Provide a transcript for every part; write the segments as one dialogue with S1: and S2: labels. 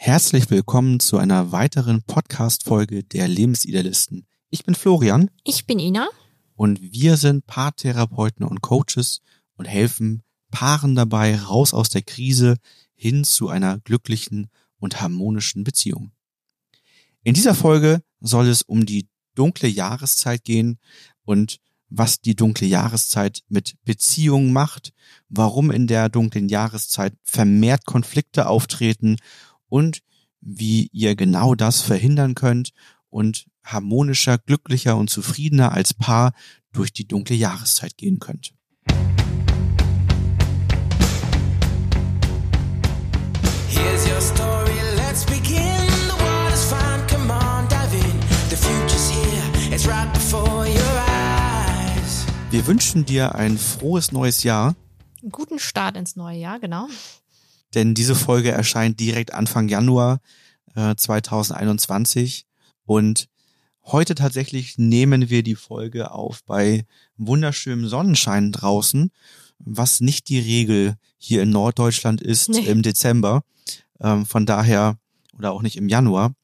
S1: Herzlich willkommen zu einer weiteren Podcast-Folge der Lebensidealisten. Ich bin Florian.
S2: Ich bin Ina.
S1: Und wir sind Paartherapeuten und Coaches und helfen Paaren dabei, raus aus der Krise hin zu einer glücklichen und harmonischen Beziehung. In dieser Folge soll es um die dunkle Jahreszeit gehen und was die dunkle Jahreszeit mit Beziehungen macht, warum in der dunklen Jahreszeit vermehrt Konflikte auftreten und wie ihr genau das verhindern könnt und harmonischer, glücklicher und zufriedener als Paar durch die dunkle Jahreszeit gehen könnt. Wir wünschen dir ein frohes neues Jahr.
S2: Einen guten Start ins neue Jahr, genau.
S1: Denn diese Folge erscheint direkt Anfang Januar äh, 2021 und heute tatsächlich nehmen wir die Folge auf bei wunderschönem Sonnenschein draußen, was nicht die Regel hier in Norddeutschland ist nee. im Dezember. Ähm, von daher oder auch nicht im Januar.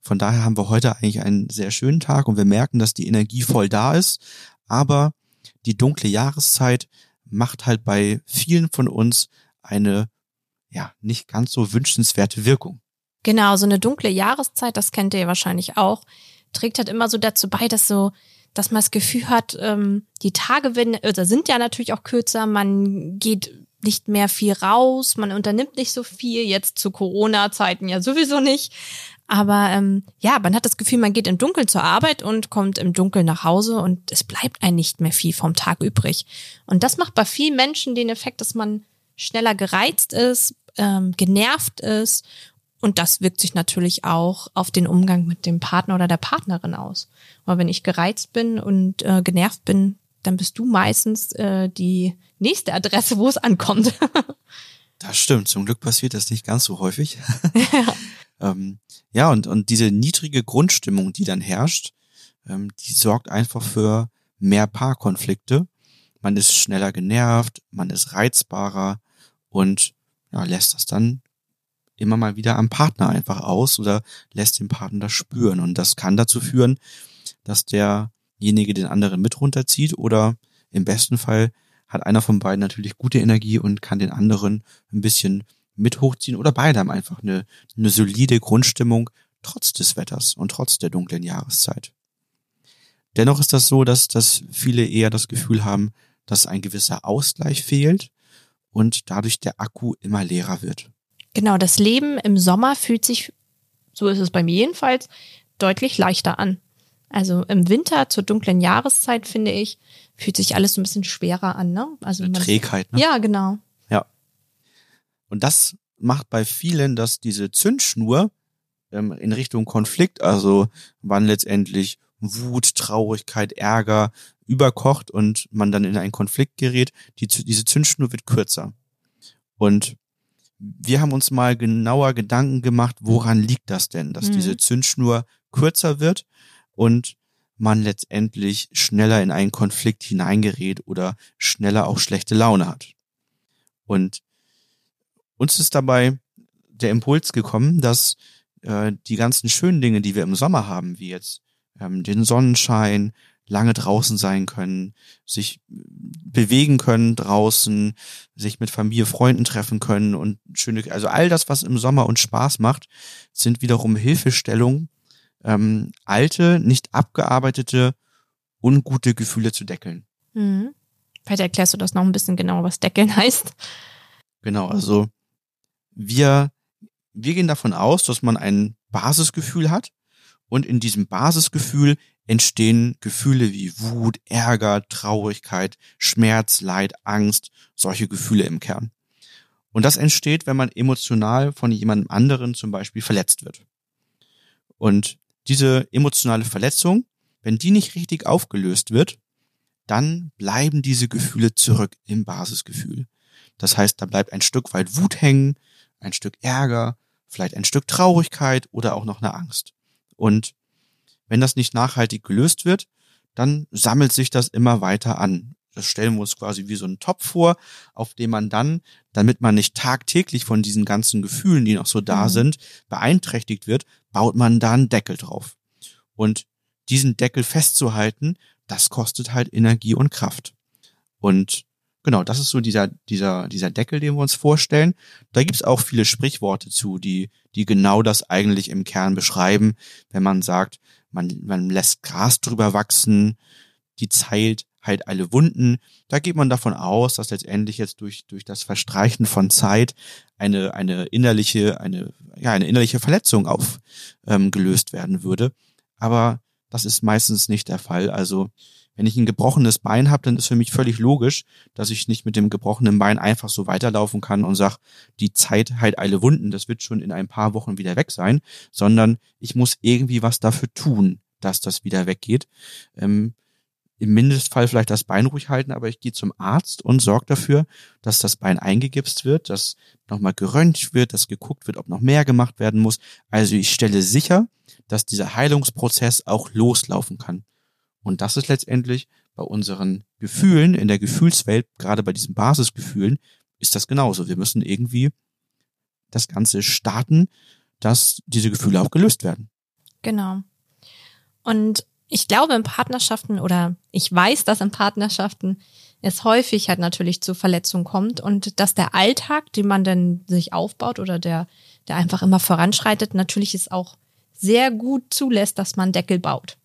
S1: Von daher haben wir heute eigentlich einen sehr schönen Tag und wir merken, dass die Energie voll da ist. Aber die dunkle Jahreszeit macht halt bei vielen von uns eine ja nicht ganz so wünschenswerte Wirkung.
S2: Genau, so eine dunkle Jahreszeit, das kennt ihr wahrscheinlich auch, trägt halt immer so dazu bei, dass so, dass man das Gefühl hat, ähm, die Tage werden, oder sind ja natürlich auch kürzer, man geht nicht mehr viel raus, man unternimmt nicht so viel, jetzt zu Corona-Zeiten ja sowieso nicht. Aber ähm, ja, man hat das Gefühl, man geht im Dunkeln zur Arbeit und kommt im Dunkeln nach Hause und es bleibt einem nicht mehr viel vom Tag übrig. Und das macht bei vielen Menschen den Effekt, dass man schneller gereizt ist, ähm, genervt ist. Und das wirkt sich natürlich auch auf den Umgang mit dem Partner oder der Partnerin aus. Aber wenn ich gereizt bin und äh, genervt bin, dann bist du meistens äh, die nächste Adresse, wo es ankommt.
S1: das stimmt. Zum Glück passiert das nicht ganz so häufig. ja. Ähm, ja, und, und diese niedrige Grundstimmung, die dann herrscht, ähm, die sorgt einfach für mehr Paarkonflikte. Man ist schneller genervt, man ist reizbarer und ja, lässt das dann immer mal wieder am Partner einfach aus oder lässt den Partner das spüren. Und das kann dazu führen, dass derjenige den anderen mit runterzieht oder im besten Fall hat einer von beiden natürlich gute Energie und kann den anderen ein bisschen mit hochziehen oder beide haben einfach eine, eine solide Grundstimmung trotz des Wetters und trotz der dunklen Jahreszeit. Dennoch ist das so, dass, dass viele eher das Gefühl haben, dass ein gewisser Ausgleich fehlt und dadurch der Akku immer leerer wird.
S2: Genau, das Leben im Sommer fühlt sich, so ist es bei mir jedenfalls, deutlich leichter an. Also im Winter zur dunklen Jahreszeit, finde ich, fühlt sich alles so ein bisschen schwerer an, ne? Also
S1: Trägheit, ne?
S2: Ja, genau.
S1: Und das macht bei vielen, dass diese Zündschnur ähm, in Richtung Konflikt, also wann letztendlich Wut, Traurigkeit, Ärger überkocht und man dann in einen Konflikt gerät, die, diese Zündschnur wird kürzer. Und wir haben uns mal genauer Gedanken gemacht, woran liegt das denn, dass mhm. diese Zündschnur kürzer wird und man letztendlich schneller in einen Konflikt hineingerät oder schneller auch schlechte Laune hat. Und uns ist dabei der Impuls gekommen, dass äh, die ganzen schönen Dinge, die wir im Sommer haben, wie jetzt ähm, den Sonnenschein, lange draußen sein können, sich bewegen können draußen, sich mit Familie, Freunden treffen können und schöne, also all das, was im Sommer uns Spaß macht, sind wiederum Hilfestellungen, ähm, alte, nicht abgearbeitete, ungute Gefühle zu deckeln.
S2: Mhm. Vielleicht erklärst du das noch ein bisschen genauer, was deckeln heißt.
S1: Genau, also wir, wir gehen davon aus, dass man ein Basisgefühl hat und in diesem Basisgefühl entstehen Gefühle wie Wut, Ärger, Traurigkeit, Schmerz, Leid, Angst, solche Gefühle im Kern. Und das entsteht, wenn man emotional von jemandem anderen zum Beispiel verletzt wird. Und diese emotionale Verletzung, wenn die nicht richtig aufgelöst wird, dann bleiben diese Gefühle zurück im Basisgefühl. Das heißt, da bleibt ein Stück weit Wut hängen, ein Stück Ärger, vielleicht ein Stück Traurigkeit oder auch noch eine Angst. Und wenn das nicht nachhaltig gelöst wird, dann sammelt sich das immer weiter an. das stellen wir uns quasi wie so einen Topf vor, auf dem man dann, damit man nicht tagtäglich von diesen ganzen Gefühlen, die noch so da mhm. sind, beeinträchtigt wird, baut man da einen Deckel drauf. Und diesen Deckel festzuhalten, das kostet halt Energie und Kraft. Und genau, das ist so dieser, dieser, dieser Deckel, den wir uns vorstellen. Da gibt's auch viele Sprichworte zu, die, die genau das eigentlich im Kern beschreiben, wenn man sagt, man, man lässt Gras drüber wachsen, die Zeit heilt alle Wunden. Da geht man davon aus, dass letztendlich jetzt durch, durch das Verstreichen von Zeit eine, eine innerliche, eine, ja, eine innerliche Verletzung aufgelöst ähm, werden würde. Aber das ist meistens nicht der Fall. Also wenn ich ein gebrochenes Bein habe, dann ist für mich völlig logisch, dass ich nicht mit dem gebrochenen Bein einfach so weiterlaufen kann und sag, die Zeit heilt alle Wunden, das wird schon in ein paar Wochen wieder weg sein, sondern ich muss irgendwie was dafür tun, dass das wieder weggeht. Ähm, im Mindestfall vielleicht das Bein ruhig halten, aber ich gehe zum Arzt und sorge dafür, dass das Bein eingegipst wird, dass nochmal geröntgt wird, dass geguckt wird, ob noch mehr gemacht werden muss. Also ich stelle sicher, dass dieser Heilungsprozess auch loslaufen kann. Und das ist letztendlich bei unseren Gefühlen, in der Gefühlswelt, gerade bei diesen Basisgefühlen, ist das genauso. Wir müssen irgendwie das Ganze starten, dass diese Gefühle auch gelöst werden.
S2: Genau. Und ich glaube in Partnerschaften oder ich weiß, dass in Partnerschaften es häufig halt natürlich zu Verletzungen kommt und dass der Alltag, den man dann sich aufbaut oder der, der einfach immer voranschreitet, natürlich es auch sehr gut zulässt, dass man Deckel baut.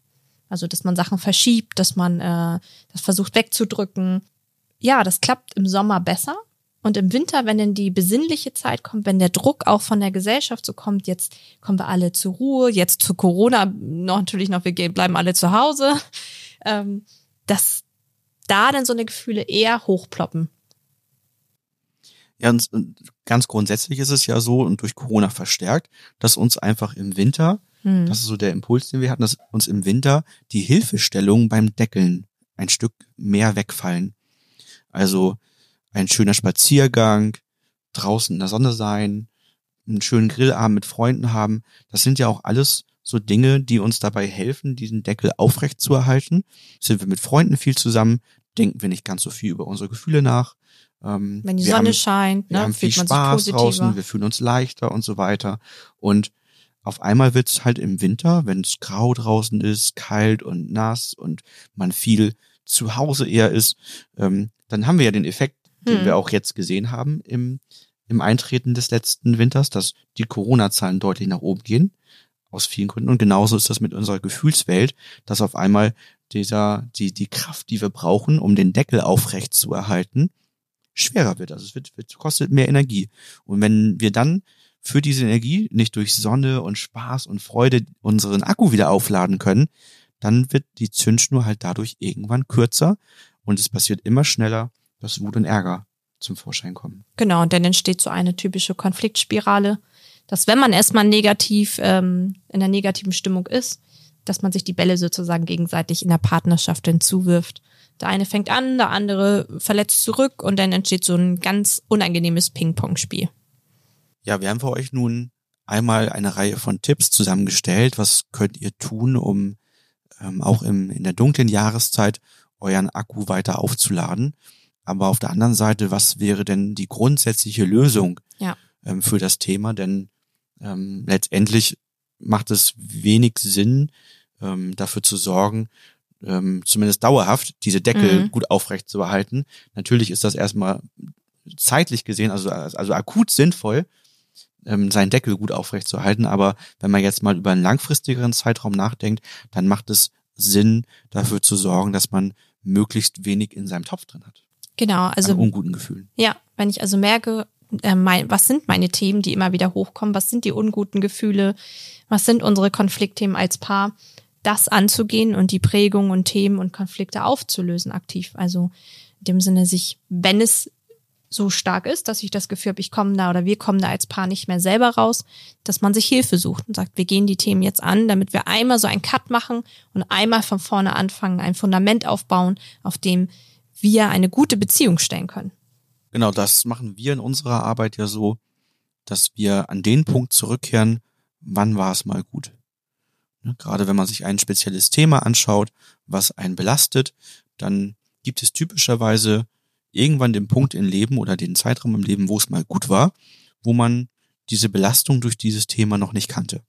S2: Also, dass man Sachen verschiebt, dass man äh, das versucht wegzudrücken. Ja, das klappt im Sommer besser. Und im Winter, wenn dann die besinnliche Zeit kommt, wenn der Druck auch von der Gesellschaft so kommt, jetzt kommen wir alle zur Ruhe, jetzt zu Corona noch natürlich noch, wir gehen, bleiben alle zu Hause, ähm, dass da dann so eine Gefühle eher hochploppen.
S1: Ja, und ganz grundsätzlich ist es ja so und durch Corona verstärkt, dass uns einfach im Winter, hm. das ist so der Impuls, den wir hatten, dass uns im Winter die Hilfestellungen beim Deckeln ein Stück mehr wegfallen. Also ein schöner Spaziergang, draußen in der Sonne sein, einen schönen Grillabend mit Freunden haben. Das sind ja auch alles so Dinge, die uns dabei helfen, diesen Deckel aufrecht zu erhalten. Sind wir mit Freunden viel zusammen, denken wir nicht ganz so viel über unsere Gefühle nach.
S2: Ähm, Wenn die Sonne haben, scheint,
S1: ne, wir haben viel Spaß draußen, wir fühlen uns leichter und so weiter. Und auf einmal wird's halt im Winter, wenn es grau draußen ist, kalt und nass und man viel zu Hause eher ist, ähm, dann haben wir ja den Effekt, den hm. wir auch jetzt gesehen haben im, im Eintreten des letzten Winters, dass die Corona-Zahlen deutlich nach oben gehen. Aus vielen Gründen. Und genauso ist das mit unserer Gefühlswelt, dass auf einmal dieser, die, die Kraft, die wir brauchen, um den Deckel aufrecht zu erhalten, schwerer wird. Also es wird, wird, kostet mehr Energie. Und wenn wir dann für diese Energie nicht durch Sonne und Spaß und Freude unseren Akku wieder aufladen können, dann wird die Zündschnur halt dadurch irgendwann kürzer und es passiert immer schneller dass Wut und Ärger zum Vorschein kommen.
S2: Genau, und dann entsteht so eine typische Konfliktspirale, dass wenn man erstmal negativ ähm, in der negativen Stimmung ist, dass man sich die Bälle sozusagen gegenseitig in der Partnerschaft hinzuwirft. Der eine fängt an, der andere verletzt zurück und dann entsteht so ein ganz unangenehmes Ping-Pong-Spiel.
S1: Ja, wir haben für euch nun einmal eine Reihe von Tipps zusammengestellt. Was könnt ihr tun, um ähm, auch im, in der dunklen Jahreszeit euren Akku weiter aufzuladen? Aber auf der anderen Seite, was wäre denn die grundsätzliche Lösung ja. ähm, für das Thema? Denn ähm, letztendlich macht es wenig Sinn, ähm, dafür zu sorgen, ähm, zumindest dauerhaft diese Deckel mhm. gut aufrecht zu erhalten. Natürlich ist das erstmal zeitlich gesehen, also, also akut sinnvoll, ähm, seinen Deckel gut aufrecht zu erhalten. Aber wenn man jetzt mal über einen langfristigeren Zeitraum nachdenkt, dann macht es Sinn, dafür zu sorgen, dass man möglichst wenig in seinem Topf drin hat.
S2: Genau, also.
S1: An unguten Gefühlen.
S2: Ja, wenn ich also merke, äh, mein, was sind meine Themen, die immer wieder hochkommen, was sind die unguten Gefühle, was sind unsere Konfliktthemen als Paar, das anzugehen und die Prägungen und Themen und Konflikte aufzulösen aktiv. Also in dem Sinne sich, wenn es so stark ist, dass ich das Gefühl habe, ich komme da oder wir kommen da als Paar nicht mehr selber raus, dass man sich Hilfe sucht und sagt, wir gehen die Themen jetzt an, damit wir einmal so einen Cut machen und einmal von vorne anfangen, ein Fundament aufbauen, auf dem wir eine gute Beziehung stellen können.
S1: Genau, das machen wir in unserer Arbeit ja so, dass wir an den Punkt zurückkehren, wann war es mal gut. Ne, gerade wenn man sich ein spezielles Thema anschaut, was einen belastet, dann gibt es typischerweise irgendwann den Punkt im Leben oder den Zeitraum im Leben, wo es mal gut war, wo man diese Belastung durch dieses Thema noch nicht kannte.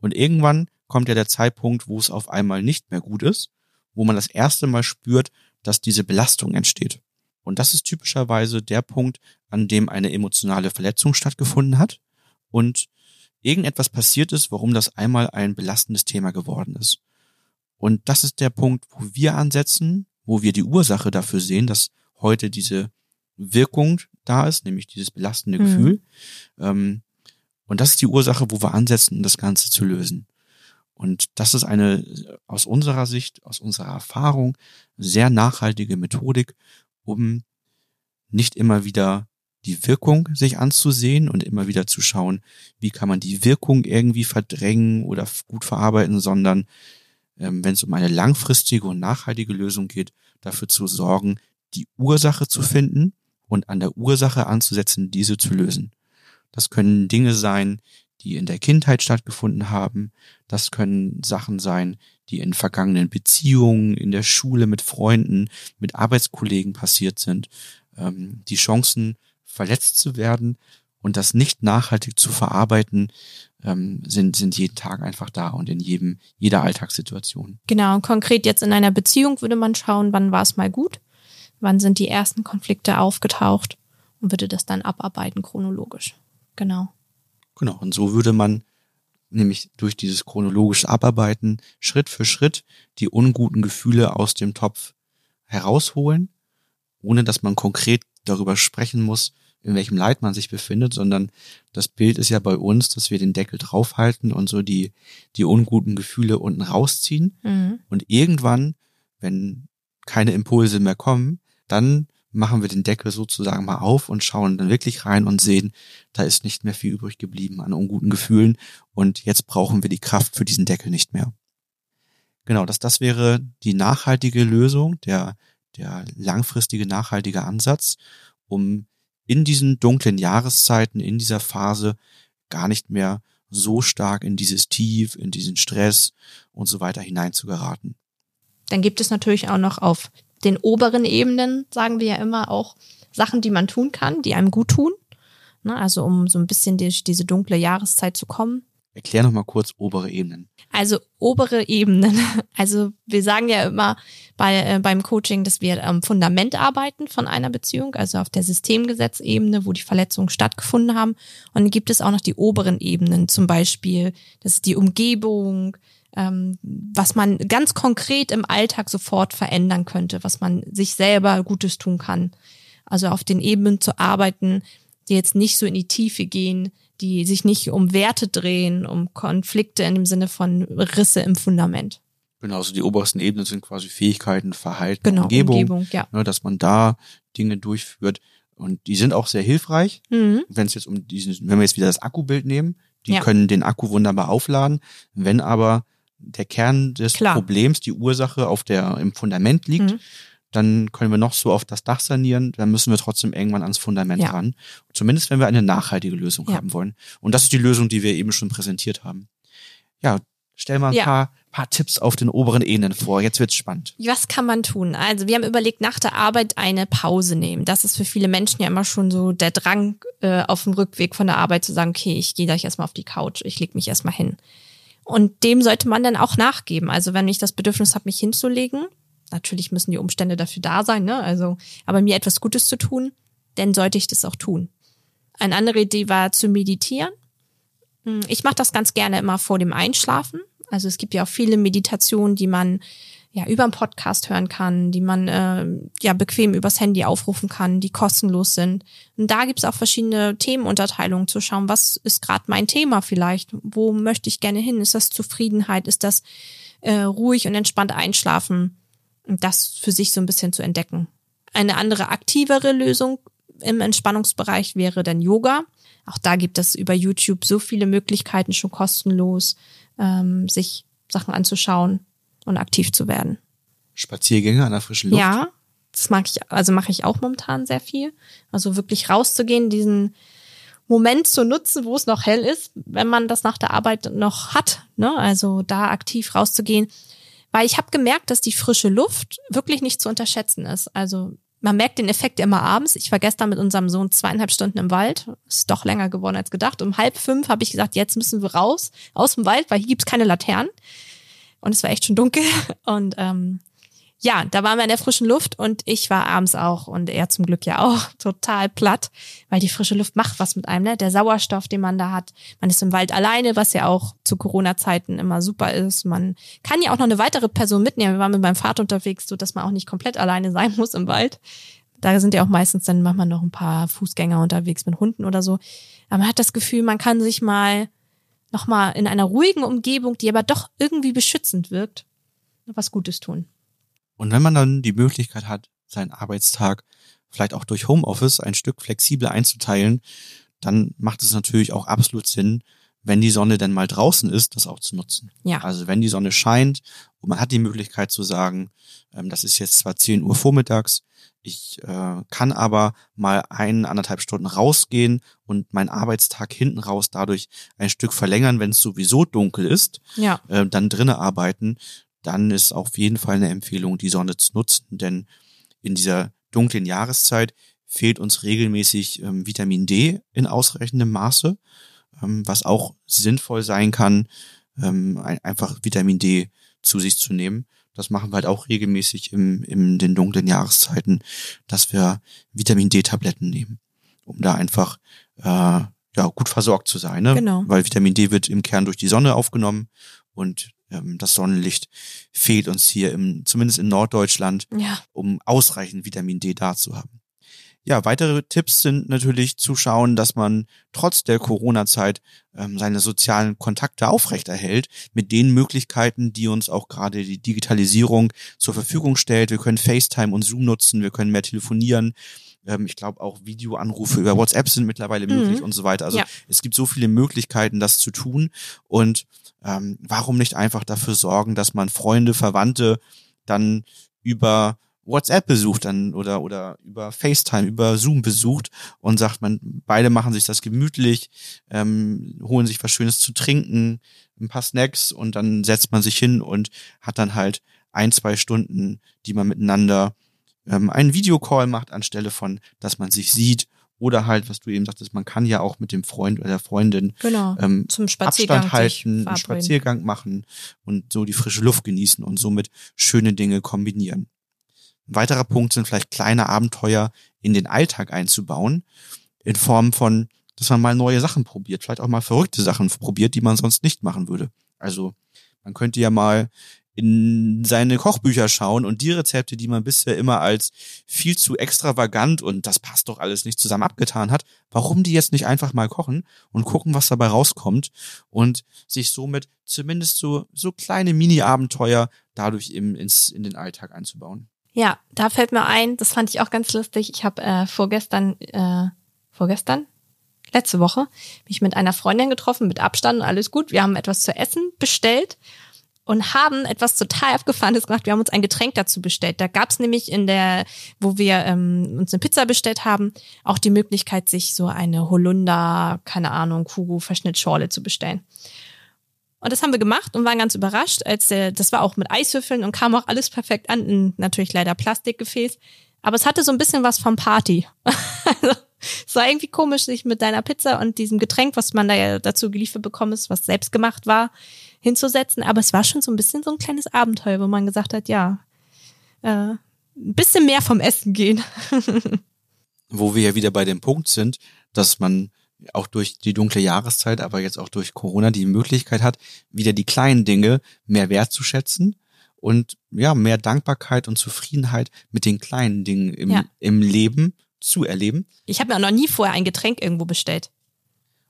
S1: Und irgendwann kommt ja der Zeitpunkt, wo es auf einmal nicht mehr gut ist, wo man das erste Mal spürt, dass diese Belastung entsteht. Und das ist typischerweise der Punkt, an dem eine emotionale Verletzung stattgefunden hat und irgendetwas passiert ist, warum das einmal ein belastendes Thema geworden ist. Und das ist der Punkt, wo wir ansetzen, wo wir die Ursache dafür sehen, dass heute diese Wirkung da ist, nämlich dieses belastende mhm. Gefühl. Ähm, und das ist die Ursache, wo wir ansetzen, um das Ganze zu lösen. Und das ist eine aus unserer Sicht, aus unserer Erfahrung sehr nachhaltige Methodik, um nicht immer wieder die Wirkung sich anzusehen und immer wieder zu schauen, wie kann man die Wirkung irgendwie verdrängen oder gut verarbeiten, sondern ähm, wenn es um eine langfristige und nachhaltige Lösung geht, dafür zu sorgen, die Ursache zu finden und an der Ursache anzusetzen, diese zu lösen. Das können Dinge sein, die in der Kindheit stattgefunden haben. Das können Sachen sein, die in vergangenen Beziehungen, in der Schule mit Freunden, mit Arbeitskollegen passiert sind. Ähm, die Chancen, verletzt zu werden und das nicht nachhaltig zu verarbeiten, ähm, sind, sind jeden Tag einfach da und in jedem, jeder Alltagssituation.
S2: Genau, und konkret jetzt in einer Beziehung würde man schauen, wann war es mal gut, wann sind die ersten Konflikte aufgetaucht und würde das dann abarbeiten chronologisch. Genau.
S1: Genau, und so würde man nämlich durch dieses chronologische Abarbeiten Schritt für Schritt die unguten Gefühle aus dem Topf herausholen, ohne dass man konkret darüber sprechen muss, in welchem Leid man sich befindet, sondern das Bild ist ja bei uns, dass wir den Deckel draufhalten und so die, die unguten Gefühle unten rausziehen. Mhm. Und irgendwann, wenn keine Impulse mehr kommen, dann machen wir den Deckel sozusagen mal auf und schauen dann wirklich rein und sehen, da ist nicht mehr viel übrig geblieben an unguten Gefühlen und jetzt brauchen wir die Kraft für diesen Deckel nicht mehr. Genau, das, das wäre die nachhaltige Lösung, der, der langfristige nachhaltige Ansatz, um in diesen dunklen Jahreszeiten, in dieser Phase gar nicht mehr so stark in dieses Tief, in diesen Stress und so weiter hineinzugeraten.
S2: Dann gibt es natürlich auch noch auf den oberen Ebenen, sagen wir ja immer, auch Sachen, die man tun kann, die einem gut tun. Ne, also um so ein bisschen durch diese dunkle Jahreszeit zu kommen.
S1: Erklär noch mal kurz obere Ebenen.
S2: Also obere Ebenen. Also wir sagen ja immer bei, äh, beim Coaching, dass wir am Fundament arbeiten von einer Beziehung, also auf der Systemgesetzebene, wo die Verletzungen stattgefunden haben. Und dann gibt es auch noch die oberen Ebenen, zum Beispiel, das ist die Umgebung, ähm, was man ganz konkret im Alltag sofort verändern könnte, was man sich selber Gutes tun kann. Also auf den Ebenen zu arbeiten, die jetzt nicht so in die Tiefe gehen, die sich nicht um Werte drehen, um Konflikte in dem Sinne von Risse im Fundament.
S1: Genau, also die obersten Ebenen sind quasi Fähigkeiten, Verhalten,
S2: genau,
S1: Umgebung,
S2: Umgebung ja.
S1: ne, dass man da Dinge durchführt. Und die sind auch sehr hilfreich, mhm. wenn es jetzt um diesen, wenn wir jetzt wieder das Akkubild nehmen, die ja. können den Akku wunderbar aufladen. Wenn aber der Kern des Klar. Problems, die Ursache auf der, im Fundament liegt, mhm. dann können wir noch so auf das Dach sanieren, dann müssen wir trotzdem irgendwann ans Fundament ja. ran. Zumindest wenn wir eine nachhaltige Lösung ja. haben wollen. Und das ist die Lösung, die wir eben schon präsentiert haben. Ja, stell mal ein ja. paar, paar Tipps auf den oberen Ebenen vor. Jetzt wird's spannend.
S2: Was kann man tun? Also wir haben überlegt, nach der Arbeit eine Pause nehmen. Das ist für viele Menschen ja immer schon so der Drang äh, auf dem Rückweg von der Arbeit zu sagen, okay, ich gehe gleich erstmal auf die Couch, ich leg mich erstmal hin. Und dem sollte man dann auch nachgeben. Also wenn ich das Bedürfnis habe, mich hinzulegen, natürlich müssen die Umstände dafür da sein, ne? Also, aber mir etwas Gutes zu tun, dann sollte ich das auch tun. Eine andere Idee war zu meditieren. Hm, ich mache das ganz gerne immer vor dem Einschlafen. Also es gibt ja auch viele Meditationen, die man ja über einen Podcast hören kann, die man äh, ja bequem übers Handy aufrufen kann, die kostenlos sind. Und da gibt's auch verschiedene Themenunterteilungen zu schauen, was ist gerade mein Thema vielleicht, wo möchte ich gerne hin? Ist das Zufriedenheit? Ist das äh, ruhig und entspannt einschlafen? Und das für sich so ein bisschen zu entdecken. Eine andere aktivere Lösung im Entspannungsbereich wäre dann Yoga. Auch da gibt es über YouTube so viele Möglichkeiten schon kostenlos, ähm, sich Sachen anzuschauen und aktiv zu werden.
S1: Spaziergänge an der frischen Luft?
S2: Ja, das mag ich, also mache ich auch momentan sehr viel. Also wirklich rauszugehen, diesen Moment zu nutzen, wo es noch hell ist, wenn man das nach der Arbeit noch hat. Ne? Also da aktiv rauszugehen. Weil ich habe gemerkt, dass die frische Luft wirklich nicht zu unterschätzen ist. Also man merkt den Effekt immer abends. Ich war gestern mit unserem Sohn zweieinhalb Stunden im Wald. Ist doch länger geworden als gedacht. Um halb fünf habe ich gesagt, jetzt müssen wir raus aus dem Wald, weil hier gibt's keine Laternen. Und es war echt schon dunkel. Und ähm, ja, da waren wir in der frischen Luft und ich war abends auch und er zum Glück ja auch total platt, weil die frische Luft macht was mit einem, ne? Der Sauerstoff, den man da hat. Man ist im Wald alleine, was ja auch zu Corona-Zeiten immer super ist. Man kann ja auch noch eine weitere Person mitnehmen. Wir waren mit meinem Vater unterwegs, so dass man auch nicht komplett alleine sein muss im Wald. Da sind ja auch meistens dann manchmal noch ein paar Fußgänger unterwegs mit Hunden oder so. Aber man hat das Gefühl, man kann sich mal nochmal in einer ruhigen Umgebung, die aber doch irgendwie beschützend wirkt, was Gutes tun.
S1: Und wenn man dann die Möglichkeit hat, seinen Arbeitstag vielleicht auch durch Homeoffice ein Stück flexibler einzuteilen, dann macht es natürlich auch absolut Sinn, wenn die Sonne denn mal draußen ist, das auch zu nutzen.
S2: Ja.
S1: Also wenn die Sonne scheint und man hat die Möglichkeit zu sagen, ähm, das ist jetzt zwar 10 Uhr vormittags, ich äh, kann aber mal ein, anderthalb Stunden rausgehen und meinen Arbeitstag hinten raus dadurch ein Stück verlängern, wenn es sowieso dunkel ist,
S2: Ja.
S1: äh, dann drinnen arbeiten, dann ist auf jeden Fall eine Empfehlung, die Sonne zu nutzen, denn in dieser dunklen Jahreszeit fehlt uns regelmäßig ähm, Vitamin D in ausreichendem Maße, was auch sinnvoll sein kann, ähm, ein, einfach Vitamin D zu sich zu nehmen. Das machen wir halt auch regelmäßig im, in den dunklen Jahreszeiten, dass wir Vitamin D-Tabletten nehmen, um da einfach äh, ja gut versorgt zu sein, ne?
S2: Genau.
S1: Weil Vitamin D wird im Kern durch die Sonne aufgenommen und ähm, das Sonnenlicht fehlt uns hier im, zumindest in Norddeutschland,
S2: Ja.
S1: um ausreichend Vitamin D da zu haben. Ja, weitere Tipps sind natürlich zu schauen, dass man trotz der Corona-Zeit ähm, seine sozialen Kontakte aufrechterhält mit den Möglichkeiten, die uns auch gerade die Digitalisierung zur Verfügung stellt. Wir können FaceTime und Zoom nutzen, wir können mehr telefonieren. Ähm, ich glaube auch Videoanrufe über WhatsApp sind mittlerweile möglich
S2: Mhm.
S1: und so weiter. Also
S2: Ja.
S1: es gibt so viele Möglichkeiten, das zu tun. Und ähm, warum nicht einfach dafür sorgen, dass man Freunde, Verwandte dann über WhatsApp besucht dann oder oder über FaceTime, über Zoom besucht und sagt man, beide machen sich das gemütlich, ähm, holen sich was Schönes zu trinken, ein paar Snacks und dann setzt man sich hin und hat dann halt ein, zwei Stunden, die man miteinander ähm, einen Videocall macht, anstelle von, dass man sich sieht oder halt, was du eben sagtest, man kann ja auch mit dem Freund oder der Freundin
S2: Genau.
S1: ähm,
S2: Zum Spaziergang.
S1: Abstand halten, einen. Spaziergang machen und so die frische Luft genießen und somit schöne Dinge kombinieren. Ein weiterer Punkt sind vielleicht kleine Abenteuer in den Alltag einzubauen, in Form von, dass man mal neue Sachen probiert, vielleicht auch mal verrückte Sachen probiert, die man sonst nicht machen würde. Also man könnte ja mal in seine Kochbücher schauen und die Rezepte, die man bisher immer als viel zu extravagant und das passt doch alles nicht zusammen abgetan hat, warum die jetzt nicht einfach mal kochen und gucken, was dabei rauskommt und sich somit zumindest so, so kleine Mini-Abenteuer dadurch im, ins, in den Alltag einzubauen.
S2: Ja, da fällt mir ein, das fand ich auch ganz lustig. Ich habe äh, vorgestern, äh, vorgestern, letzte Woche, mich mit einer Freundin getroffen, mit Abstand, alles gut. Wir haben etwas zu essen bestellt und haben etwas total Abgefahrenes gemacht. Wir haben uns ein Getränk dazu bestellt. Da gab's nämlich in der, wo wir ähm, uns eine Pizza bestellt haben, auch die Möglichkeit, sich so eine Holunder, keine Ahnung, Kugu, Verschnittschorle zu bestellen. Und das haben wir gemacht und waren ganz überrascht, als der, das war auch mit Eiswürfeln und kam auch alles perfekt an. In, natürlich leider Plastikgefäß. Aber es hatte so ein bisschen was vom Party. also, es war irgendwie komisch, sich mit deiner Pizza und diesem Getränk, was man da ja dazu geliefert bekommen ist, was selbst gemacht war, hinzusetzen. Aber es war schon so ein bisschen so ein kleines Abenteuer, wo man gesagt hat, ja, äh, ein bisschen mehr vom Essen gehen.
S1: Wo wir ja wieder bei dem Punkt sind, dass man auch durch die dunkle Jahreszeit, aber jetzt auch durch Corona die Möglichkeit hat, wieder die kleinen Dinge mehr wertzuschätzen und ja, mehr Dankbarkeit und Zufriedenheit mit den kleinen Dingen im,
S2: Ja.
S1: im Leben zu erleben.
S2: Ich habe mir auch noch nie vorher ein Getränk irgendwo bestellt.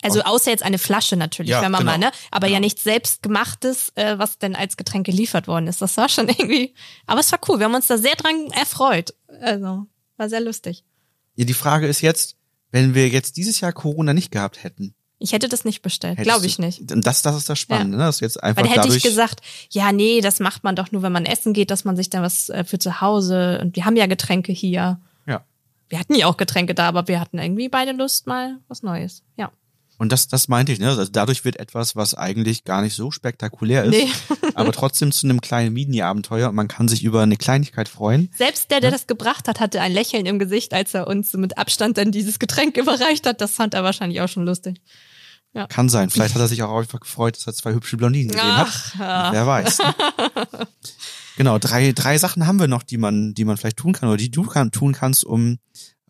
S2: Also außer jetzt eine Flasche natürlich,
S1: Ja,
S2: wenn man mal,
S1: genau.
S2: ne? Aber ja
S1: Genau.
S2: nichts selbstgemachtes, äh, was denn als Getränk geliefert worden ist. Das war schon irgendwie. Aber es war cool. Wir haben uns da sehr dran erfreut. Also, war sehr lustig.
S1: Ja, die Frage ist jetzt, wenn wir jetzt dieses Jahr Corona nicht gehabt hätten.
S2: Ich hätte das nicht bestellt. Glaube ich nicht.
S1: Und das, das ist das Spannende, ne? dass jetzt einfach
S2: Weil hätte ich gesagt, ja, nee, das macht man doch nur, wenn man essen geht, dass man sich dann was äh, für zu Hause und wir haben ja Getränke hier.
S1: ja.
S2: Wir hatten ja auch Getränke da, aber wir hatten irgendwie beide Lust mal was Neues. Ja.
S1: Und das, das meinte ich, ne? Also dadurch wird etwas, was eigentlich gar nicht so spektakulär ist,
S2: Nee.
S1: aber trotzdem zu einem kleinen Mini-Abenteuer und man kann sich über eine Kleinigkeit freuen.
S2: Selbst der, der das gebracht hat, hatte ein Lächeln im Gesicht, als er uns mit Abstand dann dieses Getränk überreicht hat. Das fand er wahrscheinlich auch schon lustig.
S1: Kann sein. Vielleicht hat er sich auch einfach gefreut, dass er zwei hübsche Blondinen gesehen hat.
S2: Ach, ja.
S1: Wer weiß. genau, drei, drei Sachen haben wir noch, die man, die man vielleicht tun kann oder die du kann, tun kannst, um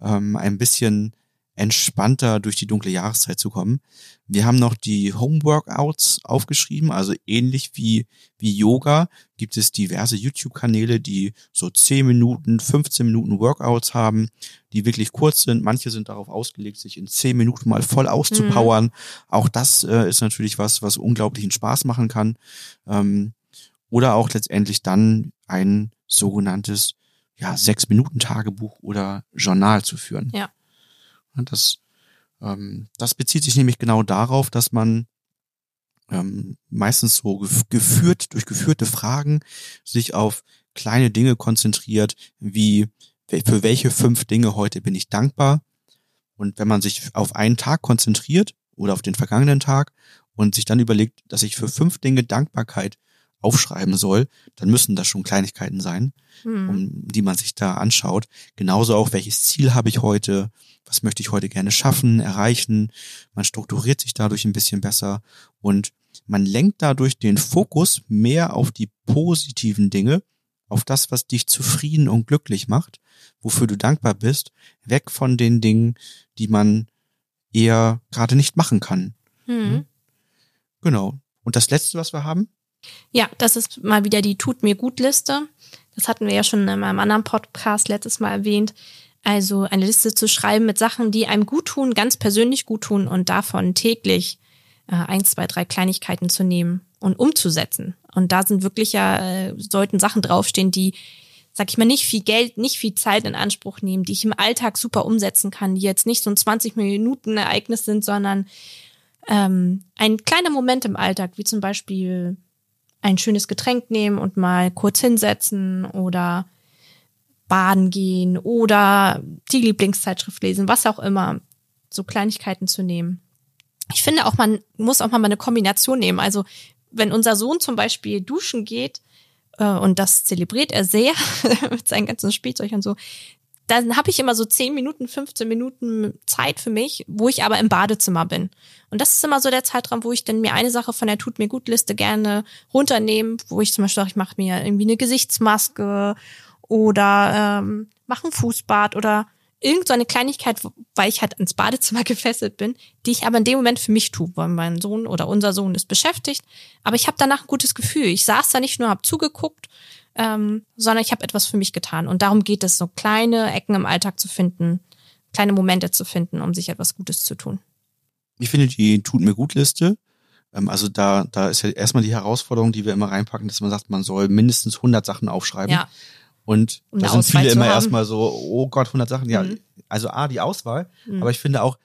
S1: ähm, ein bisschen entspannter durch die dunkle Jahreszeit zu kommen. Wir haben noch die Homeworkouts aufgeschrieben, also ähnlich wie, wie Yoga gibt es diverse YouTube-Kanäle, die so 10 Minuten, 15 Minuten Workouts haben, die wirklich kurz sind. Manche sind darauf ausgelegt, sich in 10 Minuten mal voll auszupowern. Auch das äh, ist natürlich was, was unglaublichen Spaß machen kann. Ähm, oder auch letztendlich dann ein sogenanntes ja, sechs Minuten Tagebuch oder Journal zu führen.
S2: Ja.
S1: Und Das, ähm, das bezieht sich nämlich genau darauf, dass man ähm, meistens so gef geführt, durch geführte Fragen sich auf kleine Dinge konzentriert, wie für welche fünf Dinge heute bin ich dankbar. Und wenn man sich auf einen Tag konzentriert oder auf den vergangenen Tag und sich dann überlegt, dass ich für fünf Dinge Dankbarkeit aufschreiben soll, dann müssen das schon Kleinigkeiten sein
S2: Hm.
S1: um, die man sich da anschaut. Genauso auch, welches Ziel habe ich heute, was möchte ich heute gerne schaffen, erreichen. Man strukturiert sich dadurch ein bisschen besser und man lenkt dadurch den Fokus mehr auf die positiven Dinge, auf das, was dich zufrieden und glücklich macht, wofür du dankbar bist, weg von den Dingen, die man eher gerade nicht machen kann.
S2: Hm.
S1: Genau. Und das letzte, was wir haben?
S2: Ja, das ist mal wieder die Tut mir gut Liste. Das hatten wir ja schon in einem anderen Podcast letztes Mal erwähnt. Also eine Liste zu schreiben mit Sachen, die einem gut tun, ganz persönlich gut tun und davon täglich äh, eins, zwei, drei Kleinigkeiten zu nehmen und umzusetzen. Und da sind wirklich ja, äh, sollten Sachen draufstehen, die, sag ich mal, nicht viel Geld, nicht viel Zeit in Anspruch nehmen, die ich im Alltag super umsetzen kann, die jetzt nicht so ein 20 Minuten Ereignis sind, sondern ähm, ein kleiner Moment im Alltag, wie zum Beispiel ein schönes Getränk nehmen und mal kurz hinsetzen oder baden gehen oder die Lieblingszeitschrift lesen, was auch immer, so Kleinigkeiten zu nehmen. Ich finde auch, man muss auch mal eine Kombination nehmen. Also wenn unser Sohn zum Beispiel duschen geht, äh, und das zelebriert er sehr mit seinen ganzen Spielzeug und so, dann habe ich immer so 10 Minuten, 15 Minuten Zeit für mich, wo ich aber im Badezimmer bin. Und das ist immer so der Zeitraum, wo ich dann mir eine Sache von der Tut mir gut Liste gerne runternehme, wo ich zum Beispiel sage, ich mache mir irgendwie eine Gesichtsmaske oder ähm, mache ein Fußbad oder irgend so eine Kleinigkeit, weil ich halt ins Badezimmer gefesselt bin, die ich aber in dem Moment für mich tue, weil mein Sohn oder unser Sohn ist beschäftigt. Aber ich habe danach ein gutes Gefühl. Ich saß da nicht nur, habe zugeguckt, ähm, sondern ich habe etwas für mich getan. Und darum geht es, so kleine Ecken im Alltag zu finden, kleine Momente zu finden, um sich etwas Gutes zu tun.
S1: Ich finde die Tut mir gut Liste. ähm, Also da, da ist ja erstmal die Herausforderung, die wir immer reinpacken, dass man sagt, man soll mindestens 100 Sachen aufschreiben.
S2: Ja,
S1: Und
S2: Um
S1: da sind viele
S2: Auswahl zu
S1: immer
S2: haben.
S1: erstmal so, oh Gott, 100 Sachen. Ja,
S2: Mhm.
S1: also A, die Auswahl.
S2: Mhm.
S1: Aber ich finde auch,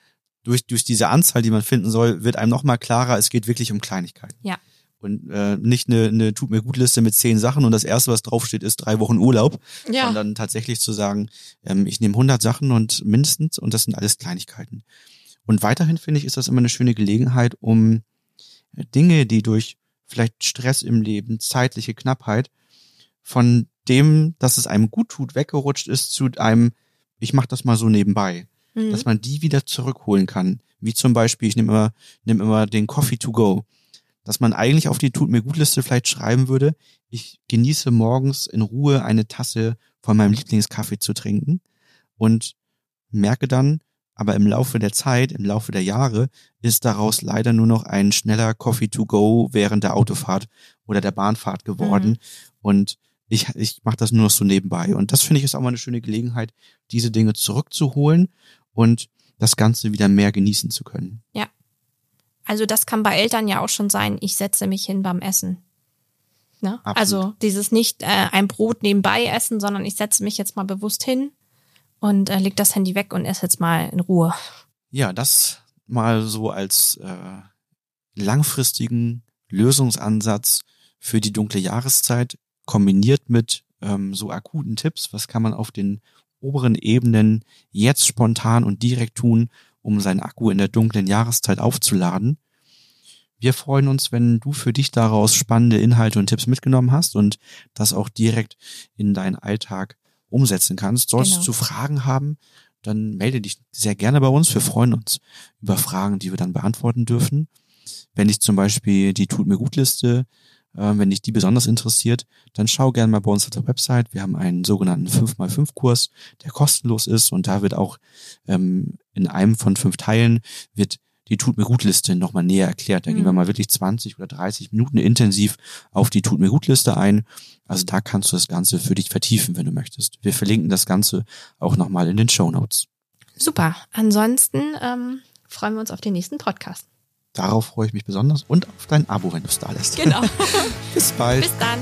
S1: durch, durch diese Anzahl, die man finden soll, wird einem nochmal klarer, es geht wirklich um Kleinigkeiten.
S2: Ja.
S1: Und äh, nicht eine, eine Tut mir gut Liste mit zehn Sachen und das erste, was draufsteht, ist drei Wochen Urlaub,
S2: ja.
S1: sondern tatsächlich zu sagen, ähm, ich nehme 100 Sachen und mindestens und das sind alles Kleinigkeiten. Und weiterhin finde ich, ist das immer eine schöne Gelegenheit, um Dinge, die durch vielleicht Stress im Leben, zeitliche Knappheit, von dem, dass es einem gut tut, weggerutscht ist zu einem, ich mache das mal so nebenbei,
S2: Mhm.
S1: dass man die wieder zurückholen kann. Wie zum Beispiel, ich nehme immer, nehme immer den Coffee to go. Dass man eigentlich auf die Tut mir gut Liste vielleicht schreiben würde, ich genieße morgens in Ruhe eine Tasse von meinem Lieblingskaffee zu trinken und merke dann, aber im Laufe der Zeit, im Laufe der Jahre, ist daraus leider nur noch ein schneller Coffee to go während der Autofahrt oder der Bahnfahrt geworden.
S2: Mhm.
S1: Und ich, ich mache das nur noch so nebenbei. Und das finde ich ist auch mal eine schöne Gelegenheit, diese Dinge zurückzuholen und das Ganze wieder mehr genießen zu können.
S2: Also das kann bei Eltern ja auch schon sein, ich setze mich hin beim Essen. Ne? Also dieses nicht äh, ein Brot nebenbei essen, sondern ich setze mich jetzt mal bewusst hin und äh, leg das Handy weg und esse jetzt mal in Ruhe.
S1: Ja, das mal so als äh, langfristigen Lösungsansatz für die dunkle Jahreszeit kombiniert mit ähm, so akuten Tipps. Was kann man auf den oberen Ebenen jetzt spontan und direkt tun, um seinen Akku in der dunklen Jahreszeit aufzuladen. Wir freuen uns, wenn du für dich daraus spannende Inhalte und Tipps mitgenommen hast und das auch direkt in deinen Alltag umsetzen kannst. Solltest
S2: Genau.
S1: du Fragen haben, dann melde dich sehr gerne bei uns. Wir freuen uns über Fragen, die wir dann beantworten dürfen. Wenn dich zum Beispiel die Tut mir gut Liste, äh, wenn dich die besonders interessiert, dann schau gerne mal bei uns auf der Website. Wir haben einen sogenannten 5x5 Kurs, der kostenlos ist und da wird auch ähm, in einem von fünf Teilen wird die Tut mir gut Liste nochmal näher erklärt. Da gehen wir
S2: Mhm.
S1: mal wirklich 20 oder 30 Minuten intensiv auf die Tut mir gut Liste ein. Also da kannst du das Ganze für dich vertiefen, wenn du möchtest. Wir verlinken das Ganze auch nochmal in den Show Notes.
S2: Super. Ansonsten ähm, freuen wir uns auf den nächsten Podcast.
S1: Darauf freue ich mich besonders und auf dein Abo, wenn du es da lässt.
S2: Genau.
S1: Bis bald.
S2: Bis dann.